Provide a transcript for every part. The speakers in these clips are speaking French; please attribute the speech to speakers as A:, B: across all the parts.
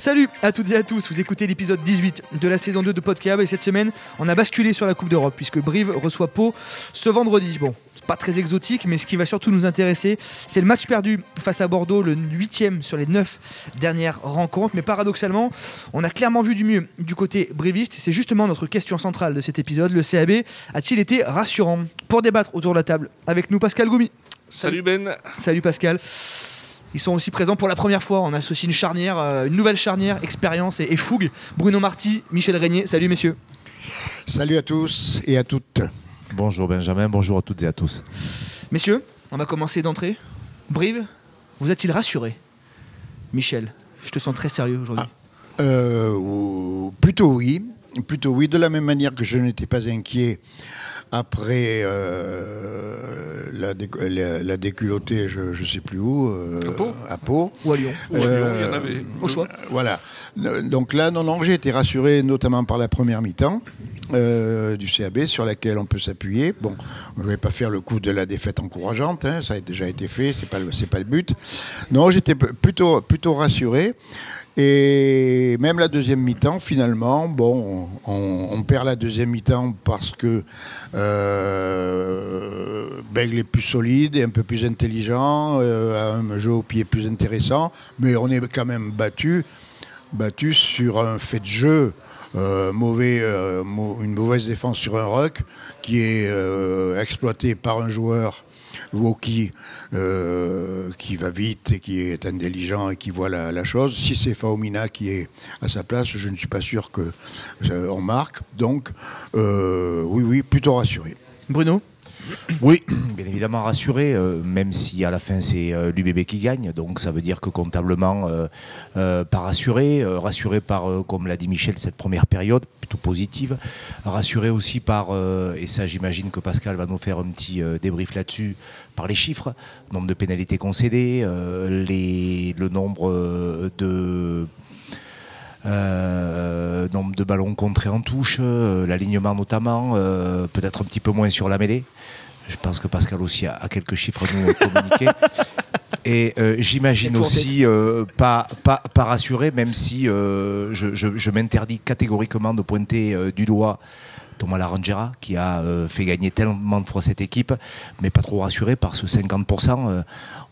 A: Salut à toutes et à tous, vous écoutez l'épisode 18 de la saison 2 de Podcab et cette semaine on a basculé sur la Coupe d'Europe puisque Brive reçoit Pau ce vendredi. Bon, pas très exotique mais ce qui va surtout nous intéresser c'est le match perdu face à Bordeaux, le 8 sur les 9 dernières rencontres. Mais paradoxalement, on a clairement vu du mieux du côté briviste. C'est justement notre question centrale de cet épisode. Le CAB a-t-il été rassurant Pour débattre autour de la table avec nous Pascal Goumi.
B: Salut Ben.
A: Salut Pascal. Ils sont aussi présents pour la première fois. On associe une charnière, euh, une nouvelle charnière, expérience et, fougue. Bruno Marty, Michel Régnier. Salut messieurs.
C: Salut à tous et à toutes.
D: Bonjour Benjamin, bonjour à toutes et à tous.
A: Messieurs, on va commencer d'entrée. Brive, vous a-t-il rassuré? Michel, je te sens très sérieux aujourd'hui.
C: Ah, euh, plutôt oui. Plutôt oui, de la même manière que je n'étais pas inquiet après euh, la, la, déculottée, je ne sais plus où, euh,
B: à Pau.
A: Ou à Lyon.
B: Ou à Lyon, il y en avait.
A: Au choix.
C: Voilà. Donc là, non, non, j'ai été rassuré notamment par la première mi-temps. du CAB sur laquelle on peut s'appuyer. Bon, je ne vais pas faire le coup de la défaite encourageante, hein, ça a déjà été fait, c'est pas pas le but. Non, j'étais plutôt plutôt rassuré. Et même la deuxième mi-temps, finalement, bon, on, perd la deuxième mi-temps parce que euh, est plus solide et un peu plus intelligent, euh, a un jeu au pied plus intéressant, mais on est quand même battu, battu sur un fait de jeu. Euh, euh, une mauvaise défense sur un ruck qui est exploité par un joueur Woki euh, qui va vite et qui est intelligent et qui voit la, chose. Si c'est Faomina qui est à sa place, je ne suis pas sûr qu'on euh, marque. Donc, euh, oui, oui, plutôt rassuré.
A: Bruno?
D: Oui, bien évidemment rassuré, euh, même si à la fin c'est euh, l'UBB qui gagne, donc ça veut dire que comptablement euh, pas rassuré, rassuré par, comme l'a dit Michel, cette première période plutôt positive, rassuré aussi par, et ça j'imagine que Pascal va nous faire un petit débrief là-dessus, par les chiffres, nombre de pénalités concédées, les, le nombre de nombre de ballons contrés en touche, l'alignement notamment, peut-être un petit peu moins sur la mêlée. Je pense que Pascal aussi a, quelques chiffres à nous communiquer. Et euh, j'imagine aussi euh, pas, pas, pas rassuré, même si euh, je, je m'interdis catégoriquement de pointer du doigt Thomas Larangera, qui a euh, fait gagner tellement de fois cette équipe, mais pas trop rassuré par ce 50%. Euh,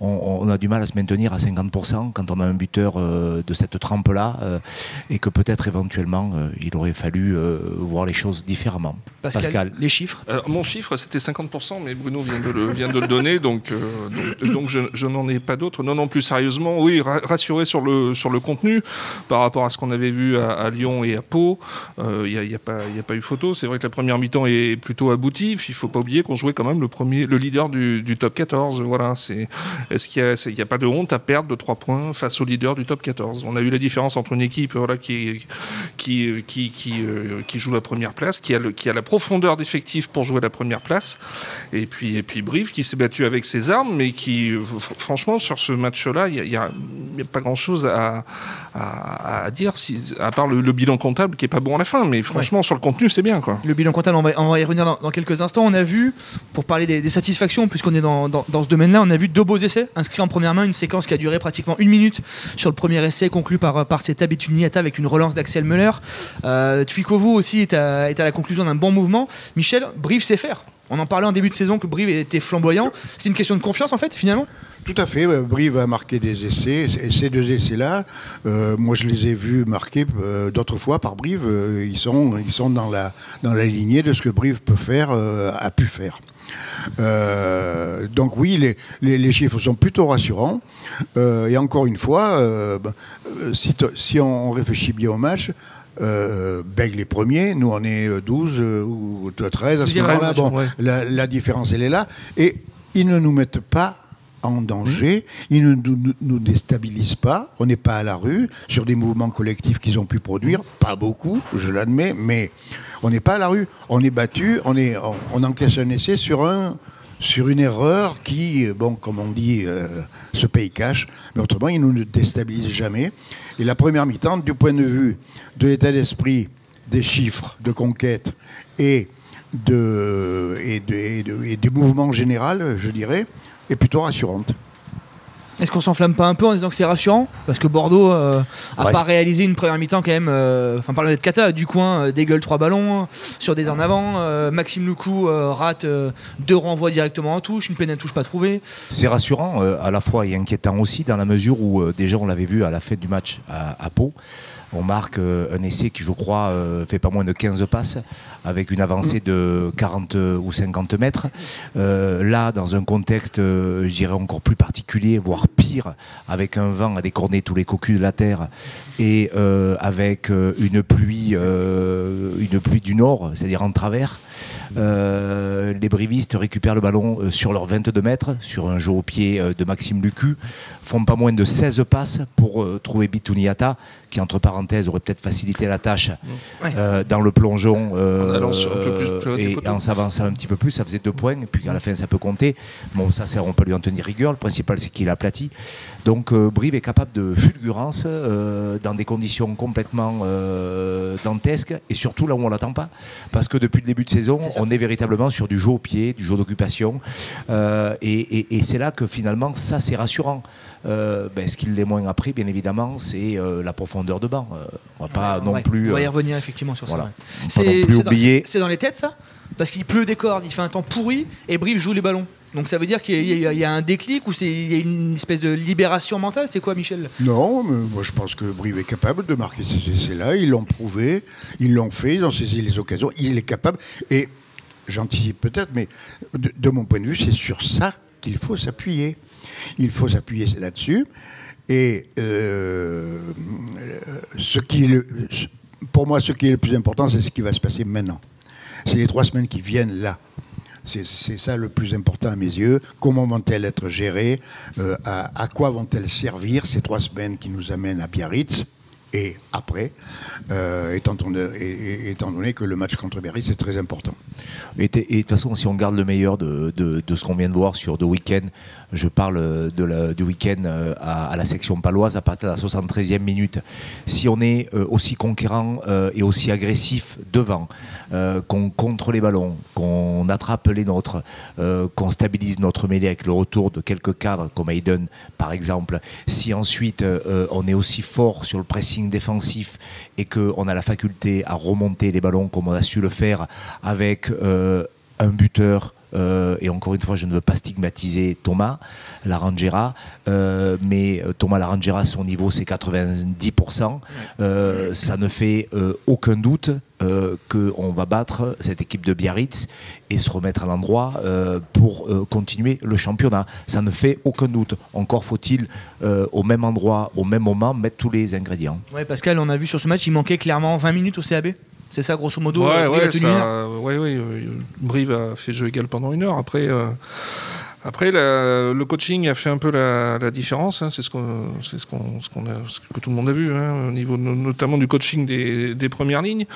D: on, a du mal à se maintenir à 50% quand on a un buteur euh, de cette trempe-là, et que peut-être éventuellement il aurait fallu voir les choses différemment.
A: Pascal, les chiffres?
B: Mon chiffre, c'était 50%, mais Bruno vient de le, vient de le donner, donc, donc, je, n'en ai pas d'autres. Non, non, plus sérieusement, oui, rassuré sur le, sur le contenu par rapport à ce qu'on avait vu à, Lyon et à Pau. Il n'y a, a, pas, a pas eu photo. C'est vrai la première mi-temps est plutôt aboutie. Il faut pas oublier qu'on jouait quand même le premier, le leader du, top 14. Voilà, c'est est-ce qu'il n'y a, a, pas de honte à perdre de 3 points face au leader du top 14 On a eu la différence entre une équipe voilà qui qui qui qui, euh, qui joue la première place, qui a le, qui a la profondeur d'effectif pour jouer la première place, et puis et puis Brive qui s'est battu avec ses armes, mais qui franchement sur ce match-là, il n'y a, pas grand-chose à, à, dire si, à part le, bilan comptable qui est pas bon à la fin, mais franchement sur le contenu c'est bien quoi
A: le bilan comptable, on va, y revenir dans, quelques instants. On a vu, pour parler des, satisfactions, puisqu'on est dans, ce domaine-là, on a vu deux beaux essais inscrits en première main, une séquence qui a duré pratiquement une minute sur le premier essai, conclu par, par cet Niata avec une relance d'Axel Müller. Euh, aussi est à, est à la conclusion d'un bon mouvement. Michel, Brive sait faire. On en parlait en début de saison que Brive était flamboyant. C'est une question de confiance en fait, finalement?
C: Tout à fait. Brive a marqué des essais. Et ces deux essais-là, euh, moi je les ai vus marqués euh, d'autres fois par Brive. Euh, ils, sont, ils sont dans la, dans la lignée de ce que Brive peut faire, a pu faire. donc oui, les, les, chiffres sont plutôt rassurants. et encore une fois, ben, si, si, on réfléchit bien au match, euh, Bègle est premier, nous on est 12 ou 13 à ce moment-là. Bon, la, la, différence elle est là. Et ils ne nous mettent pas en danger, ils ne nous, déstabilisent pas, on n'est pas à la rue. Sur des mouvements collectifs qu'ils ont pu produire, pas beaucoup, je l'admets, mais on n'est pas à la rue, on est battu, on, est, on, encaisse un essai sur, un, sur une erreur qui, bon, comme on dit, euh, se paye cash, mais autrement, ils ne nous déstabilisent jamais. Et la première mi-temps, du point de vue de l'état d'esprit, des chiffres de conquête et, de, et, de, et, de, et du mouvement général, je dirais, est plutôt rassurante.
A: Est-ce qu'on s'enflamme pas un peu en disant que c'est rassurant? Parce que Bordeaux euh, a
D: Ouais,
A: pas réalisé une première mi-temps quand même. euh, Enfin, parlant de Kata, du coin, euh, dégueule trois ballons euh, sur des en avant. euh, Maxime Loukou euh, rate euh, deux renvois directement en touche, une peine à touche pas trouvée.
D: C'est rassurant euh, à la fois et inquiétant aussi dans la mesure où euh, déjà on l'avait vu à la fin du match à, à Pau. On marque euh, un essai qui, je crois, euh, fait pas moins de 15 passes avec une avancée de 40 ou 50 mètres. Euh, là, dans un contexte, je dirais, encore plus particulier, voire pire, avec un vent à décorner tous les cocus de la terre et avec une pluie, du nord, c'est-à-dire en travers. Les brivistes récupèrent le ballon sur leurs 22 mètres, sur un jeu au pied de Maxime Lucu, font pas moins de 16 passes pour trouver Bitouniata, qui entre parenthèses aurait peut-être facilité la tâche
A: Ouais.
D: euh, dans le plongeon
B: plus
D: euh,
B: près des
D: et en s'avançant un petit peu plus, ça faisait deux points, et puis à la fin ça peut compter. Bon, ça, c'est- on peut lui en tenir rigueur. Le principal, c'est qu'il a aplati. Donc, euh, Brive est capable de fulgurance euh, dans des conditions complètement dantesques et surtout là où on l'attend pas. Parce que depuis le début de saison, on est véritablement sur du jeu au pied, du jeu d'occupation. Et et- et c'est là que finalement, ça, c'est rassurant. Euh, ben, ce qui l'est moins appris, bien évidemment, c'est euh, la profondeur de banc. Euh, on va pas non
A: Ouais,
D: plus.
A: On va y
D: euh,
A: revenir effectivement sur
D: voilà.
A: ça. ouais.
D: on va pas
A: C'est
D: non plus
A: c'est dans,
D: oublier.
A: c'est dans les têtes ça? Parce qu'il pleut des cordes, il fait un temps pourri et Brive joue les ballons. Donc ça veut dire qu'il y, a- il y a un déclic ou c'est il y a une espèce de libération mentale? C'est quoi Michel?
C: Non, mais moi je pense que Brive est capable de marquer ces essais-là. Ils l'ont prouvé, ils l'ont fait, ils ont saisi les occasions. Il est capable. Et j'anticipe peut-être, mais de, de mon point de vue, c'est sur ça qu'il faut s'appuyer. Il faut s'appuyer là-dessus. Et euh, pour moi, ce qui est le plus important, c'est ce qui va se passer maintenant. C'est les trois semaines qui viennent là. C'est- ça le plus important à mes yeux. Comment vont-elles être gérées Euh, à quoi vont-elles servir ces trois semaines qui nous amènent à Biarritz? Et après, euh, étant, donné, que le match contre Biarritz est très important.
D: Et de toute façon, si on garde le meilleur de, de- ce qu'on vient de voir sur deux week-ends, je parle du week-end euh, à, la section paloise à partir de la 73e minute. Si on est euh, aussi conquérant et aussi agressif devant, qu'on contre les ballons, qu'on attrape les nôtres, qu'on stabilise notre mêlée avec le retour de quelques cadres comme Hayden par exemple, si ensuite on est aussi fort sur le défensif et qu'on a la faculté à remonter les ballons comme on a su le faire avec euh, un buteur. euh, et encore une fois, je ne veux pas stigmatiser Thomas Larangera, euh, mais Thomas Larangera, son niveau c'est 90%. Euh, ça ne fait aucun doute euh, qu'on va battre cette équipe de Biarritz et se remettre à l'endroit euh, pour euh, continuer le championnat. Ça ne fait aucun doute. Encore faut-il euh, au même endroit, au même moment, mettre tous les ingrédients.
A: Ouais, Pascal, on a vu sur ce match, il manquait clairement 20 minutes au CAB. C'est ça, grosso modo.
B: Ouais, ouais,
A: une heure.
B: ça, ouais, Brive a fait jeu égal pendant une heure. Après, euh, après la- le coaching a fait un peu la, la différence. hein. C'est ce que tout le monde a vu, hein, au niveau no- notamment du coaching des, des premières lignes.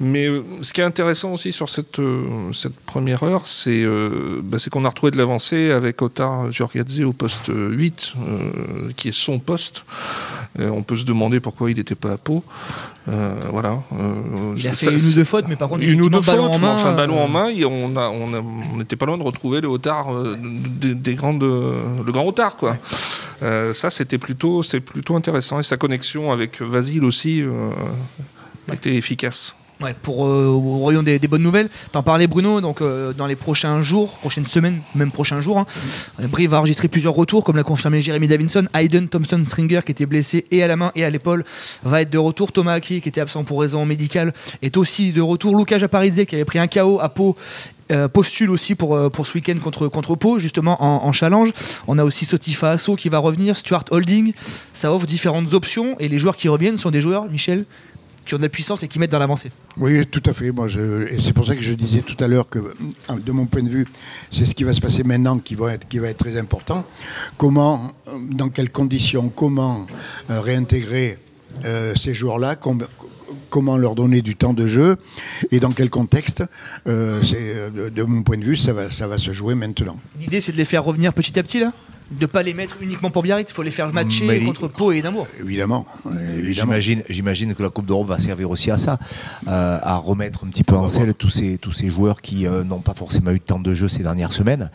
B: Mais euh, ce qui est intéressant aussi sur cette, euh, cette première heure, c'est, euh, bah, c'est qu'on a retrouvé de l'avancée avec Otar Giorgiadze au poste 8, euh, qui est son poste. Euh, on peut se demander pourquoi il n'était pas à Pau. Euh, voilà. Euh,
A: Il a
B: ça-
A: fait une ou deux fautes, mais par contre,
B: une ou deux
A: effectivement,
B: fautes,
A: ballon en main.
B: enfin, ballon en main, et on n'était pas loin de retrouver le Otard, des, des grandes, le grand Otard, quoi. Euh, ça, c'était plutôt, c'est plutôt intéressant, et sa connexion avec Vasile aussi euh, était efficace.
A: Ouais, pour euh, des, bonnes nouvelles. T'en parlais Bruno, donc euh, dans les prochains jours, prochaines semaines, même prochains jours, hein, euh, Brive va enregistrer plusieurs retours, comme l'a confirmé Jérémy Davinson. Hayden Thompson Stringer, qui était blessé et à la main et à l'épaule, va être de retour. Thomas Aki, qui était absent pour raison médicale, est aussi de retour. Lucas Japaridze, qui avait pris un KO à Pau. Euh, postule aussi pour, euh, pour ce week-end contre, contre Pau, justement en, en challenge. On a aussi Sotifa Asso qui va revenir, Stuart Holding. Ça offre différentes options et les joueurs qui reviennent sont des joueurs, Michel, qui ont de la puissance et qui mettent dans l'avancée.
C: Oui, tout à fait. Moi, et c'est pour ça que je disais tout à l'heure que, euh, de mon point de vue, c'est ce qui va se passer maintenant qui va être, qui va être très important. Comment, dans quelles conditions, comment réintégrer ces joueurs-là, comment leur donner du temps de jeu et dans quel contexte. Euh, euh, de, mon point de vue, ça va se jouer maintenant.
A: L'idée, c'est de les faire revenir petit à petit, là? De pas les mettre uniquement pour Biarritz. Il faut les faire matcher
D: Mais
A: contre Pau et Édimbourg.
C: Évidemment. évidemment.
D: J'imagine, j'imagine que la Coupe d'Europe va servir aussi à ça, euh, à remettre un petit peu en selle tous ces, tous ces joueurs qui euh, n'ont pas forcément eu de temps de jeu ces dernières semaines.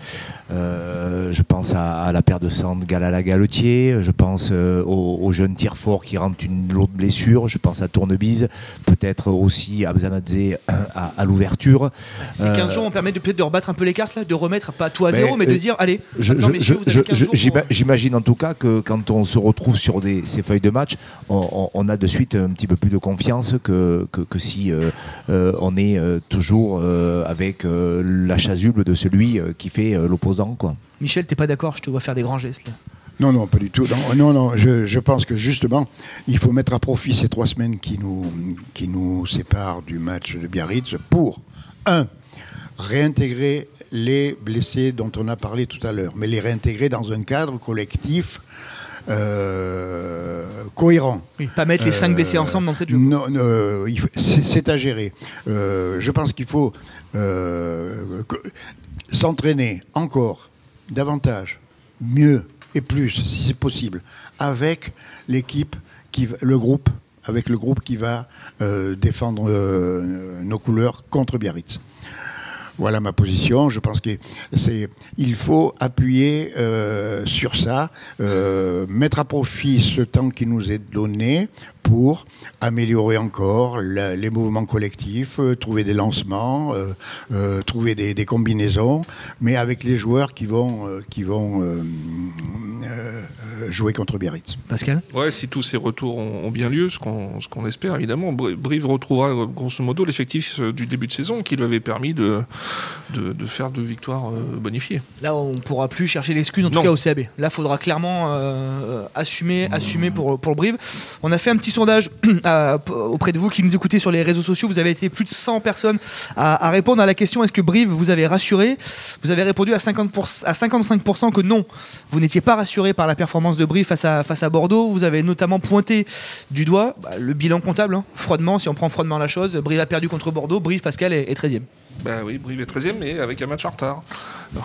D: Euh, je pense à, à la paire de Sand Galala Galetier, je pense euh, au, au jeune tir fort qui rentre une lourde blessure, je pense à Tournebise, peut-être aussi à Bzanadze à, à l'ouverture.
A: Ces 15
D: Euh,
A: jours vont permettre de peut-être de rebattre un peu les cartes, là, de remettre pas tout à zéro, mais de
D: euh,
A: dire allez,
D: Je-
A: maintenant,
D: je-
A: messieurs,
D: je-
A: vous avez
D: je-
A: 15
D: je-
A: jours. pour-
D: j'ima- J'imagine en tout cas que quand on se retrouve sur des, ces feuilles de match, on, on- on a de suite un petit peu plus de confiance que, que, que si euh, euh, on est euh, toujours euh, avec euh, la chasuble de celui qui fait euh, l'opposant. quoi.
A: Michel, t'es pas d'accord Je te vois faire des grands gestes.
C: Non, non, pas du tout. Non, non, non, je, je pense que justement, il faut mettre à profit ces trois semaines qui nous, qui nous séparent du match de Biarritz pour, un, réintégrer les blessés dont on a parlé tout à l'heure, mais les réintégrer dans un cadre collectif euh, cohérent.
A: Oui, pas mettre les 5
C: Euh,
A: blessés ensemble d'entrée de jeu.
C: Non, euh, c'est à gérer. Euh, je pense qu'il faut euh, s'entraîner encore davantage, mieux et plus, si c'est possible, avec l'équipe, le groupe, avec le groupe qui va euh, défendre euh, nos couleurs contre Biarritz. Voilà ma position. Je pense qu'il faut appuyer euh, sur ça, euh, mettre à profit ce temps qui nous est donné pour améliorer encore la- les mouvements collectifs, euh, trouver des lancements, euh, euh, trouver des, des combinaisons, mais avec les joueurs qui vont, euh, qui vont euh, euh, jouer contre Biarritz.
A: Pascal?
B: Ouais, si tous ces retours ont, ont bien lieu, ce qu'on ce qu'on espère évidemment, Bri- Brive retrouvera grosso modo l'effectif du début de saison qui lui avait permis de, de, de faire deux victoires euh, bonifiées.
A: Là, on pourra plus chercher l'excuse, en tout cas au CAB. Là, il faudra clairement euh, assumer, assumer pour, pour le Brive. On a fait un petit sondage auprès de vous qui nous écoutez sur les réseaux sociaux. Vous avez été plus de 100 personnes à, à répondre à la question est-ce que Brive vous avez rassuré? Vous avez répondu à, 50%, à 55% que non. Vous n'étiez pas rassuré par la performance de Brive face à, face à Bordeaux. Vous avez notamment pointé du doigt bah, le bilan comptable, hein, froidement, si on prend froidement la chose. Brive a perdu contre Bordeaux. Brive, Pascal, est, est 13e.
B: Bah oui, Brive est 13e, mais avec un match en retard.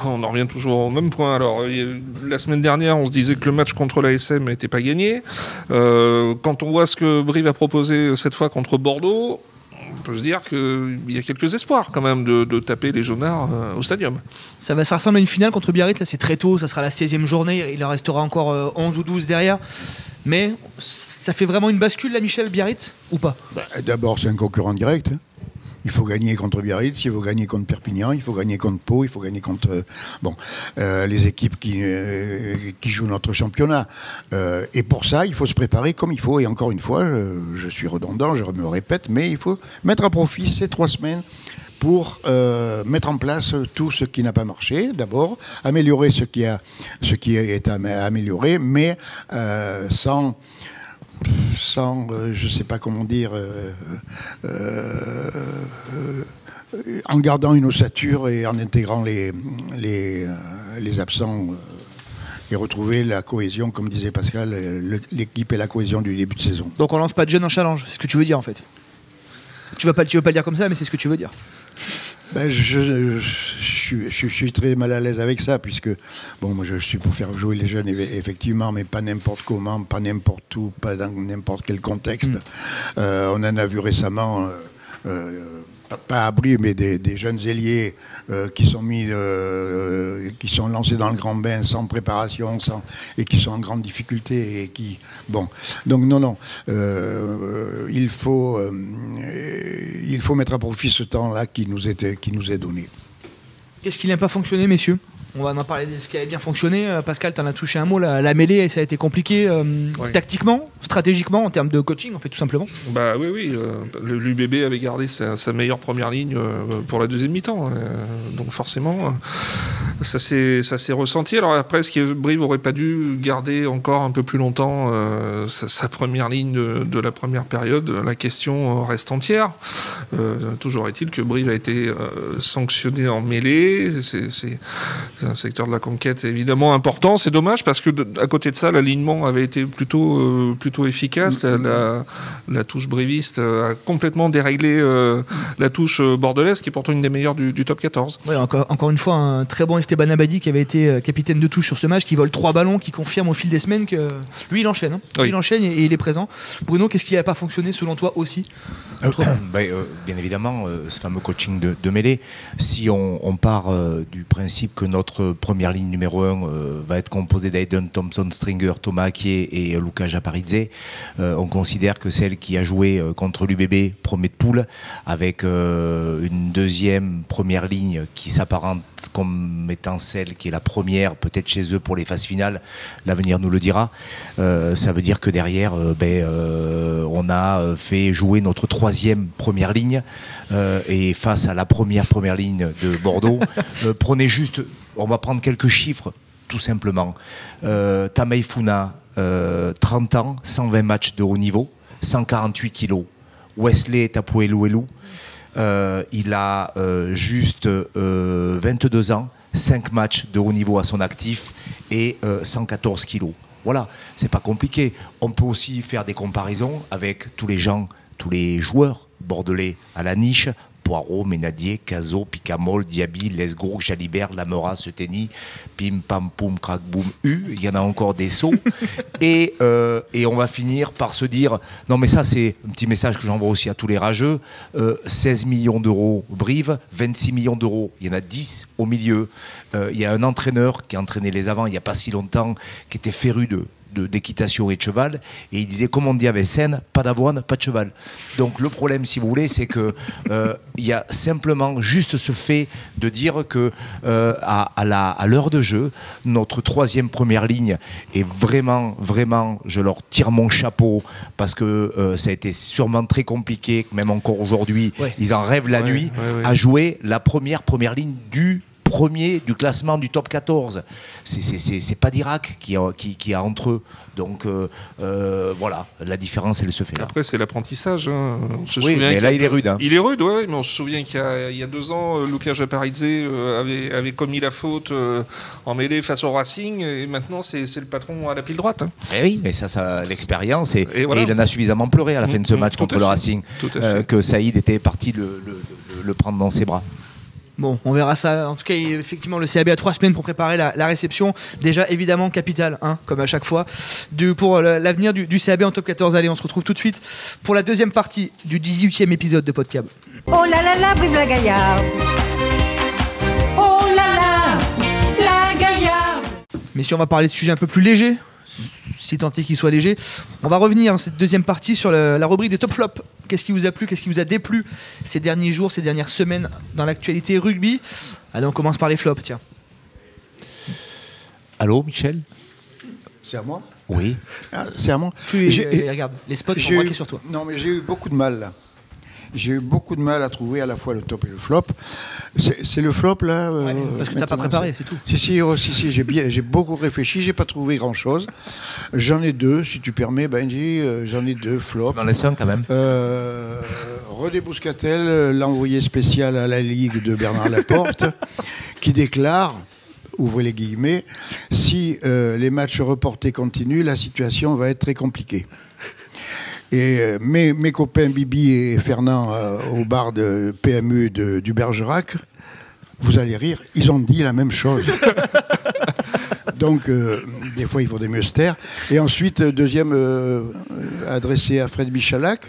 B: On en revient toujours au même point. Alors, euh, la semaine dernière, on se disait que le match contre l'ASM n'était pas gagné. Euh, quand on voit ce que Brive a proposé cette fois contre Bordeaux, on peut se dire qu'il y a quelques espoirs quand même de, de taper les jaunards euh, au stadium.
A: Ça, va, ça ressemble à une finale contre Biarritz, ça c'est très tôt, ça sera la 16e journée, il en restera encore euh, 11 ou 12 derrière. Mais ça fait vraiment une bascule là, Michel, Biarritz Ou pas?
C: Bah, D'abord, c'est un concurrent direct. hein. Il faut gagner contre Biarritz, il faut gagner contre Perpignan, il faut gagner contre Pau, il faut gagner contre euh, bon, euh, les équipes qui, euh, qui jouent notre championnat. Euh, et pour ça, il faut se préparer comme il faut. Et encore une fois, je, je suis redondant, je me répète, mais il faut mettre à profit ces trois semaines pour euh, mettre en place tout ce qui n'a pas marché, d'abord, améliorer ce qui, a, ce qui est am- amélioré, mais euh, sans sans, euh, je ne sais pas comment dire, euh, euh, en gardant une ossature et en intégrant les, les, les absents et retrouver la cohésion, comme disait Pascal, l'équipe et la cohésion du début de saison.
A: Donc on lance pas de jeunes en challenge, c'est ce que tu veux dire en fait. Tu vas pas, tu veux pas le dire comme ça, mais c'est ce que tu veux dire.
C: Ben, je, je- je suis- je suis très mal à l'aise avec ça, puisque bon, moi je suis pour faire jouer les jeunes, eff- effectivement, mais pas n'importe comment, pas n'importe où, pas dans n'importe quel contexte. Euh, on en a vu récemment, euh, euh, pas, Brie, mais des, jeunes ailiers euh, qui sont mis, euh, qui sont lancés dans le grand bain sans préparation, sans, et qui sont en grande difficulté et qui, bon, donc non, non, euh, il faut, euh, il faut mettre à profit ce temps-là qui nous était, qui nous est donné.
A: Qu'est-ce qui n'a pas fonctionné, messieurs? On va en parler de ce qui avait bien fonctionné. Euh, Pascal, tu en as touché un mot, la, la mêlée, ça a été compliqué euh, tactiquement, stratégiquement, en termes de coaching, en fait, tout simplement.
B: Bah oui, oui. euh, le- L'UBB avait gardé sa, sa meilleure première ligne pour la deuxième mi-temps. euh, donc forcément, ça s'est ressenti. Alors après, est-ce que Brive aurait pas dû garder encore un peu plus longtemps sa, sa première ligne de, de la première période La question reste entière. Toujours est-il que Brive a été sanctionné en mêlée. C'est- c'est- un secteur de la conquête évidemment important. C'est dommage parce que à côté de ça, l'alignement avait été plutôt, euh, plutôt efficace. La, la, touche bréviste a complètement déréglé la touche bordelaise, qui est pourtant une des meilleures du, top 14.
A: Oui, encore, encore une fois, un très bon Esteban Abadi qui avait été capitaine de touche sur ce match, qui vole trois ballons, qui confirme au fil des semaines que lui, il enchaîne. Hein. Il enchaîne et, il est présent. Bruno, qu'est-ce qui n'a pas fonctionné selon toi aussi?
D: Ben, Bien évidemment, ce fameux coaching de, de mêlée. Si on, on part du principe que notre première ligne numéro 1 euh, va être composée d'Aiden Thompson, Stringer, Thomas Akier et Luca Japaridze. Euh, on considère que celle qui a joué euh, contre l'UBB promet de poule, avec une deuxième première ligne qui s'apparente comme étant celle qui est la première, peut-être chez eux pour les phases finales. L'avenir nous le dira. ça veut dire que derrière, ben, on a fait jouer notre troisième première ligne et face à la première première ligne de Bordeaux, prenez juste on va prendre quelques chiffres, tout simplement. Euh, Funa, 30 euh, ans, 120 matchs de haut niveau, 148 kilos. Wesley Tapueluelu, euh, il a euh, juste 22 ans, 5 matchs de haut niveau à son actif et 114 kilos. Voilà, c'est pas compliqué. On peut aussi faire des comparaisons avec tous les gens, tous les joueurs bordelais à la niche. Poirot, Ménadier, Cazot, Picamol, Diaby, Lesgros, Jalibert, Lamora, Seteni, Pim, Pam, Poum, Crac, Boum, U. Il y en a encore des sauts. et, euh, et on va finir par se dire non, mais ça, c'est un petit message que j'envoie aussi à tous les rageux 16 euh, millions d'euros Brive, 26 millions d'euros. Il y en a 10 au milieu. Euh, il y a un entraîneur qui a entraîné les avants il n'y a pas si longtemps, qui était féru de d'équitation et de cheval. Et il disait, comme on dit à pas d'avoine, pas de cheval. Donc le problème, si vous voulez, c'est que euh, il y a simplement juste ce fait de dire que euh, à, à l'heure de jeu, notre troisième première ligne est vraiment, vraiment, je leur tire mon chapeau parce que euh, ça a été sûrement très compliqué, même encore aujourd'hui, ils en rêvent la nuit, à jouer la première première ligne du premier du classement du top 14. C'est pas d'Irak qui a, qui, a entre eux. Donc euh, euh, voilà, la différence, elle se fait là.
B: Après, c'est l'apprentissage. Hein.
D: Oui, mais là, il est rude. Hein.
B: Il est rude, oui, mais on se souvient qu'il y, a deux ans, euh, Luca Japaridze avait, avait commis la faute en mêlée face au Racing, et maintenant, c'est le patron à la pile droite. Hein.
D: Et eh oui, mais ça, ça l'expérience, et, il en a suffisamment pleuré à la fin de ce mmh, match contre le Racing, que Saïd était parti le prendre dans ses bras.
A: Bon, on verra ça. En tout cas, effectivement, le CAB a trois semaines pour préparer la, réception. Déjà, évidemment, capital, hein, comme à chaque fois, pour l'avenir du, CAB en top 14. Allez, on se retrouve tout de suite pour la deuxième partie du 18e épisode de Podcab.
E: Oh là là là, vive la Gaillarde Oh là là, la Gaillarde
A: Mais si on va parler de sujets un peu plus légers, si tant est qu'il soit léger. On va revenir dans cette deuxième partie sur la rubrique des top flops. Qu'est-ce qui vous a plu, qu'est-ce qui vous a déplu ces derniers jours, ces dernières semaines dans l'actualité rugby? Allez, on commence par les flops, tiens.
D: Allô, Michel?
C: C'est à moi?
D: Oui.
C: Ah, c'est à moi.
A: regarde, les spots sont braqués sur toi.
C: Non, mais j'ai eu beaucoup de mal là j'ai eu beaucoup de mal à trouver à la fois le top et le flop. C'est le flop là
A: euh, Parce que tu n'as pas préparé, c'est tout.
C: Si, si, oh, si, si j'ai beaucoup réfléchi, j'ai pas trouvé grand chose. J'en ai deux, si tu permets, Benji, euh, j'en ai deux flops.
D: Dans les un quand même.
C: Euh, René Bouscatel, l'envoyé spécial à la Ligue de Bernard Laporte, qui déclare ouvrez les guillemets, si les matchs reportés continuent, la situation va être très compliquée. Et euh, mes, mes, copains Bibi et Fernand euh, au bar de PMU de, du Bergerac, vous allez rire, ils ont dit la même chose. Donc, euh, des fois, il faut des mieux Et ensuite, deuxième adressé à Fred Bichalac,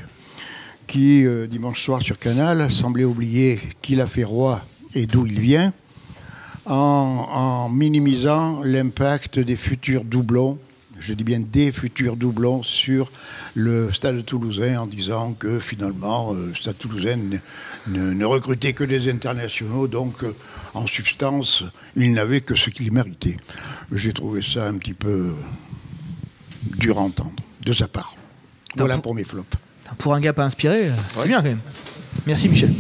C: qui, dimanche soir sur Canal, semblait oublier qu'il a fait roi et d'où il vient, en, en minimisant l'impact des futurs doublons je dis bien des futurs doublons sur le Stade toulousain en disant que finalement, le euh, Stade toulousain ne, recrutait que des internationaux, donc euh, en substance, il n'avait que ce qu'il méritait. J'ai trouvé ça un petit peu dur à entendre de sa part. Voilà pour mes flops.
A: Pour un gars pas inspiré, c'est bien quand même. Merci Michel.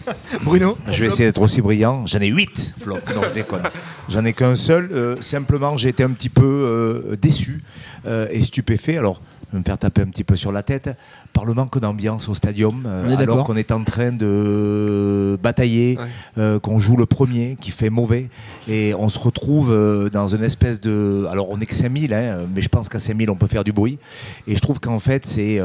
A: Bruno
D: Je vais essayer d'être aussi brillant. J'en ai 8 flops. Non, je déconne. J'en ai qu'un seul. Euh, simplement, j'ai été un petit peu euh, déçu euh, et stupéfait. Alors, je vais me faire taper un petit peu sur la tête, par le manque d'ambiance au stadium,
A: On est d'accord.
D: alors qu'on est en train de batailler,
B: Ouais.
D: qu'on joue le premier, qui fait mauvais, et on se retrouve dans une espèce de... Alors on est que 5000, hein, mais je pense qu'à 5000 on peut faire du bruit, et je trouve qu'en fait c'est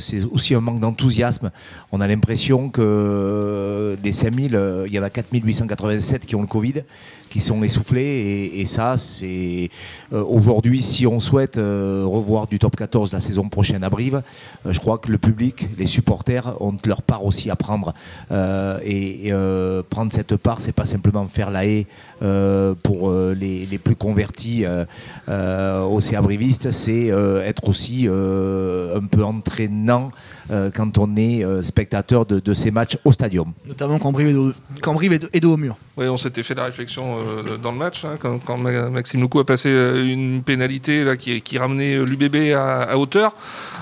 D: c'est aussi un manque d'enthousiasme. On a l'impression que des 5000, euh, il y en a 4887 qui ont le Covid, qui sont essoufflés, et, et ça c'est... euh, Aujourd'hui, si on souhaite euh, revoir du top 14 la saison prochaine à Brive, euh, je crois que le public, les supporters ont leur part aussi à prendre. Euh, et et, euh, prendre cette part, c'est pas simplement faire la haie euh, pour euh, les, les plus convertis euh, euh, au CA Briviste, c'est euh, être aussi euh, un peu entraînant euh, quand on est euh, spectateur de, de ces matchs au stadium.
A: Notamment quand Brive est dos, quand Brive est dos- est dos au mur.
B: Oui, on s'était fait la réflexion euh, dans le match, hein, quand, quand Ma- Maxime Loukou a passé euh, une pénalité là, qui, qui ramenait euh, l'UBB à, à hauteur.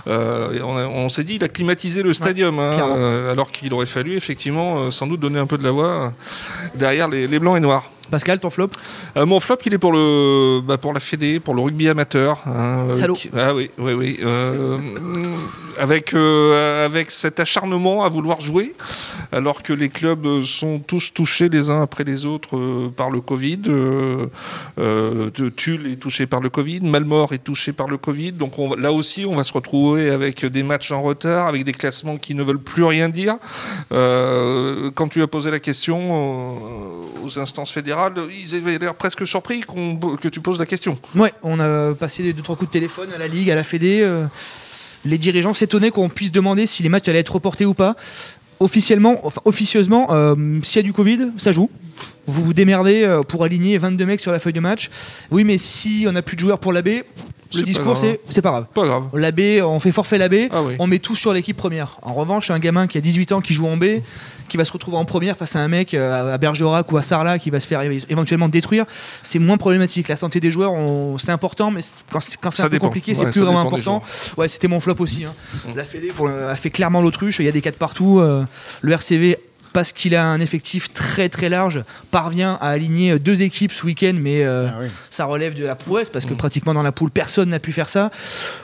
B: Euh, on, s'est dit, il a climatisé le stadium, hein, alors qu'il aurait fallu effectivement sans doute donner un peu de la voix derrière les, les blancs et noirs.
A: Pascal, ton flop
B: Euh, mon flop, il est pour le, bah, pour la Fédé, pour le rugby amateur. hein, euh, qui- ah oui, oui, oui. euh, avec euh, avec cet acharnement à vouloir jouer, alors que les clubs sont tous touchés les uns après les autres par le Covid. Tulle est touché par le Covid, Malmort est touché par le Covid. Donc on, là aussi, on va se retrouver avec des matchs en retard, avec des classements qui ne veulent plus rien dire. Quand tu as posé la question aux instances fédérales, ils avaient l'air presque surpris que tu poses la question.
A: Ouais, on a passé deux trois coups de téléphone à la Ligue, à la Fédé. euh, les dirigeants s'étonnaient qu'on puisse demander si les matchs allaient être reportés ou pas. Officiellement, enfin officieusement, euh, s'il y a du Covid, ça joue. Vous vous démerdez euh, pour aligner 22 mecs sur la feuille de match. Oui, mais si on n'a plus de joueurs pour l'AB, le discours c'est c'est pas grave.
B: Pas grave.
A: On fait forfait l'AB,
B: Ah oui.
A: on met tout sur l'équipe première. En revanche, un gamin qui a 18 ans qui joue en B, qui va se retrouver en première face à un mec euh, à Bergerac ou à Sarlat qui va se faire éventuellement détruire, c'est moins problématique. La santé des joueurs, on- c'est important, mais quand c'est quand c'est
B: Ça
A: un peu compliqué, c'est
B: Ouais,
A: plus vraiment important. Ouais, c'était mon flop aussi. hein.
B: Mm.
A: La Fédé a fait clairement l'autruche. Il y a des cas de partout. euh, le RCV parce qu'il a un effectif très très large, parvient à aligner deux équipes ce week-end, mais euh,
C: Ah oui.
A: ça relève de la prouesse parce que pratiquement dans la poule personne n'a pu faire ça.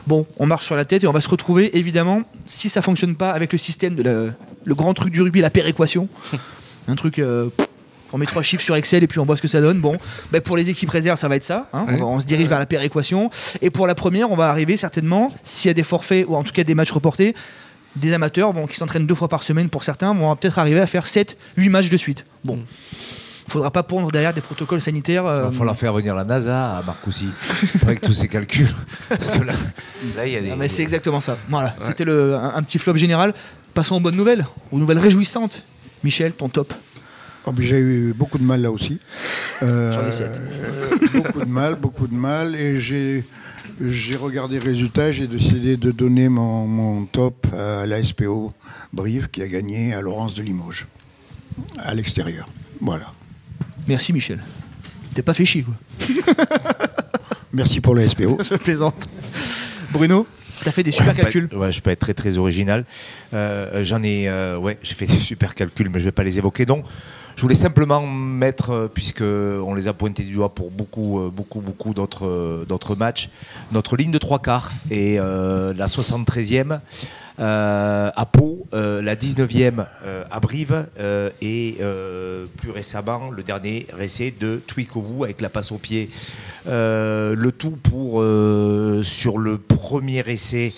A: Bon, on marche sur la tête et on va se retrouver évidemment si ça fonctionne pas avec le système de la- le grand truc du rugby, la péréquation, un truc. euh, on met trois chiffres sur Excel et puis on voit ce que ça donne. Bon, ben pour les équipes réserves, ça va être ça. hein. On,
B: Ouais.
A: va- on se dirige vers la péréquation. Et pour la première, on va arriver certainement, s'il y a des forfaits ou en tout cas des matchs reportés, des amateurs bon, qui s'entraînent deux fois par semaine pour certains vont peut-être arriver à faire 7, 8 matchs de suite. Bon.
B: Mm.
A: Faudra pas pondre derrière des protocoles sanitaires. euh,
D: Il va falloir faire venir la NASA à Marcoussis avec tous ces calculs. Parce que là, là, il y a des.
A: Ah, mais c'est exactement ça. Voilà, c'était le- un, un petit flop général. Passons aux bonnes nouvelles, aux nouvelles réjouissantes. Michel, ton top.
C: Oh, mais J'ai eu beaucoup de mal là aussi. Euh,
A: J'en ai sept.
C: euh, beaucoup de mal, beaucoup de mal. Et j'ai, j'ai regardé les résultats, j'ai décidé de donner mon, mon top à la SPO Brive qui a gagné à Laurence de Limoges, à l'extérieur. Voilà.
A: Merci Michel. T'es pas fait chier quoi.
C: Merci pour la SPO.
A: Je plaisante. Bruno, t'as fait des super
D: Ouais,
A: calculs.
D: ouais, je peux être très très original. Euh, J'en ai, euh, ouais, j'ai fait des super calculs, mais je vais pas les évoquer. Donc, je voulais simplement mettre, euh, puisque on les a pointés du doigt pour beaucoup, beaucoup, beaucoup d'autres, d'autres matchs, notre ligne de trois quarts et la 73e. Euh, à Pau, euh, la 19e euh, à et plus récemment le dernier essai de Twikovu avec la passe au pied. Le tout pour sur le premier essai.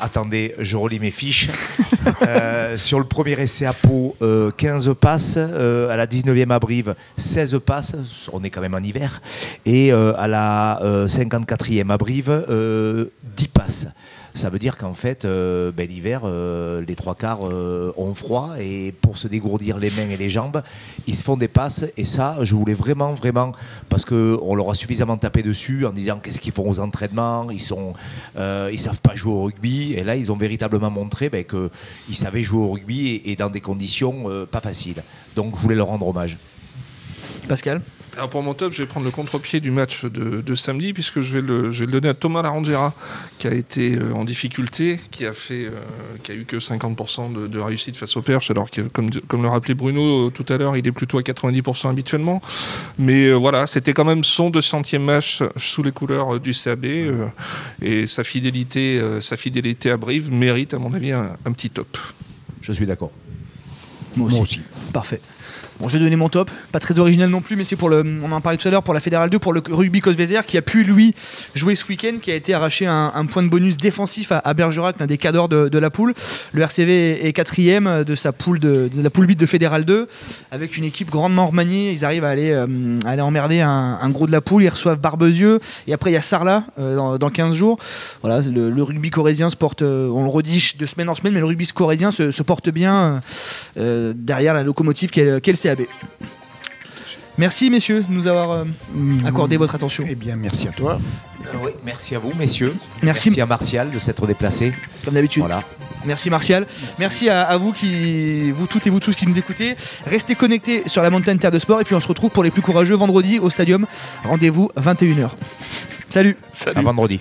D: attendez, je relis mes fiches. Sur le premier essai à Pau, euh, 15 passes. à la 19e à Brive, 16 passes. On est quand même en hiver. Et à la euh, 54e à Brive, euh, 10 passes. Ça veut dire qu'en fait, euh, ben, l'hiver, euh, les trois quarts euh, ont froid et pour se dégourdir les mains et les jambes, ils se font des passes. Et ça, je voulais vraiment, vraiment, parce qu'on leur a suffisamment tapé dessus en disant qu'est-ce qu'ils font aux entraînements, ils sont, ils savent pas jouer au rugby. Et là, ils ont véritablement montré ben, qu'ils savaient jouer au rugby et, dans des conditions pas faciles. Donc, je voulais leur rendre hommage.
A: Pascal?
B: Alors pour mon top, je vais prendre le contre-pied du match de, de samedi puisque je vais, le, je vais le donner à Thomas Larangera qui a été euh, en difficulté, qui a fait, euh, qui a eu que 50% de, de réussite face au perche, alors que comme, comme le rappelait Bruno euh, tout à l'heure, il est plutôt à 90% habituellement. Mais euh, voilà, c'était quand même son 200e match sous les couleurs du CAB euh, et sa fidélité, euh, sa fidélité à Brive mérite à mon avis un, un petit top.
D: Je suis d'accord.
A: Moi
C: Moi aussi.
A: Parfait. Bon, je vais donner mon top, pas très original non plus, mais c'est pour le, on en parlait tout à l'heure pour la Fédérale 2, pour le rugby Cosvezer qui a pu lui jouer ce week-end, qui a été arraché un, point de bonus défensif à, Bergerac, l'un des cadors de, la poule. Le RCV est quatrième de sa poule de, la poule 8 de Fédérale 2, avec une équipe grandement remaniée. Ils arrivent à aller, euh, à aller emmerder un, gros de la poule. Ils reçoivent Barbezieux et après il y a Sarlat euh, dans, dans 15 jours. Voilà, le, rugby corésien se porte, euh, on le redit de semaine en semaine, mais le rugby corésien se, porte bien derrière la locomotive qu'est le qu'est le CAB. Merci messieurs de nous avoir euh, accordé votre attention.
C: Eh bien, merci à toi.
D: oui, merci à vous, messieurs.
A: Merci.
D: à Martial de s'être déplacé.
A: Comme d'habitude.
D: Voilà.
A: Merci Martial. Merci, à, à vous qui, vous toutes et vous tous qui nous écoutez. Restez connectés sur la montagne Terre de Sport et puis on se retrouve pour les plus courageux vendredi au stadium. Rendez-vous 21h. Salut.
B: Salut.
D: À vendredi.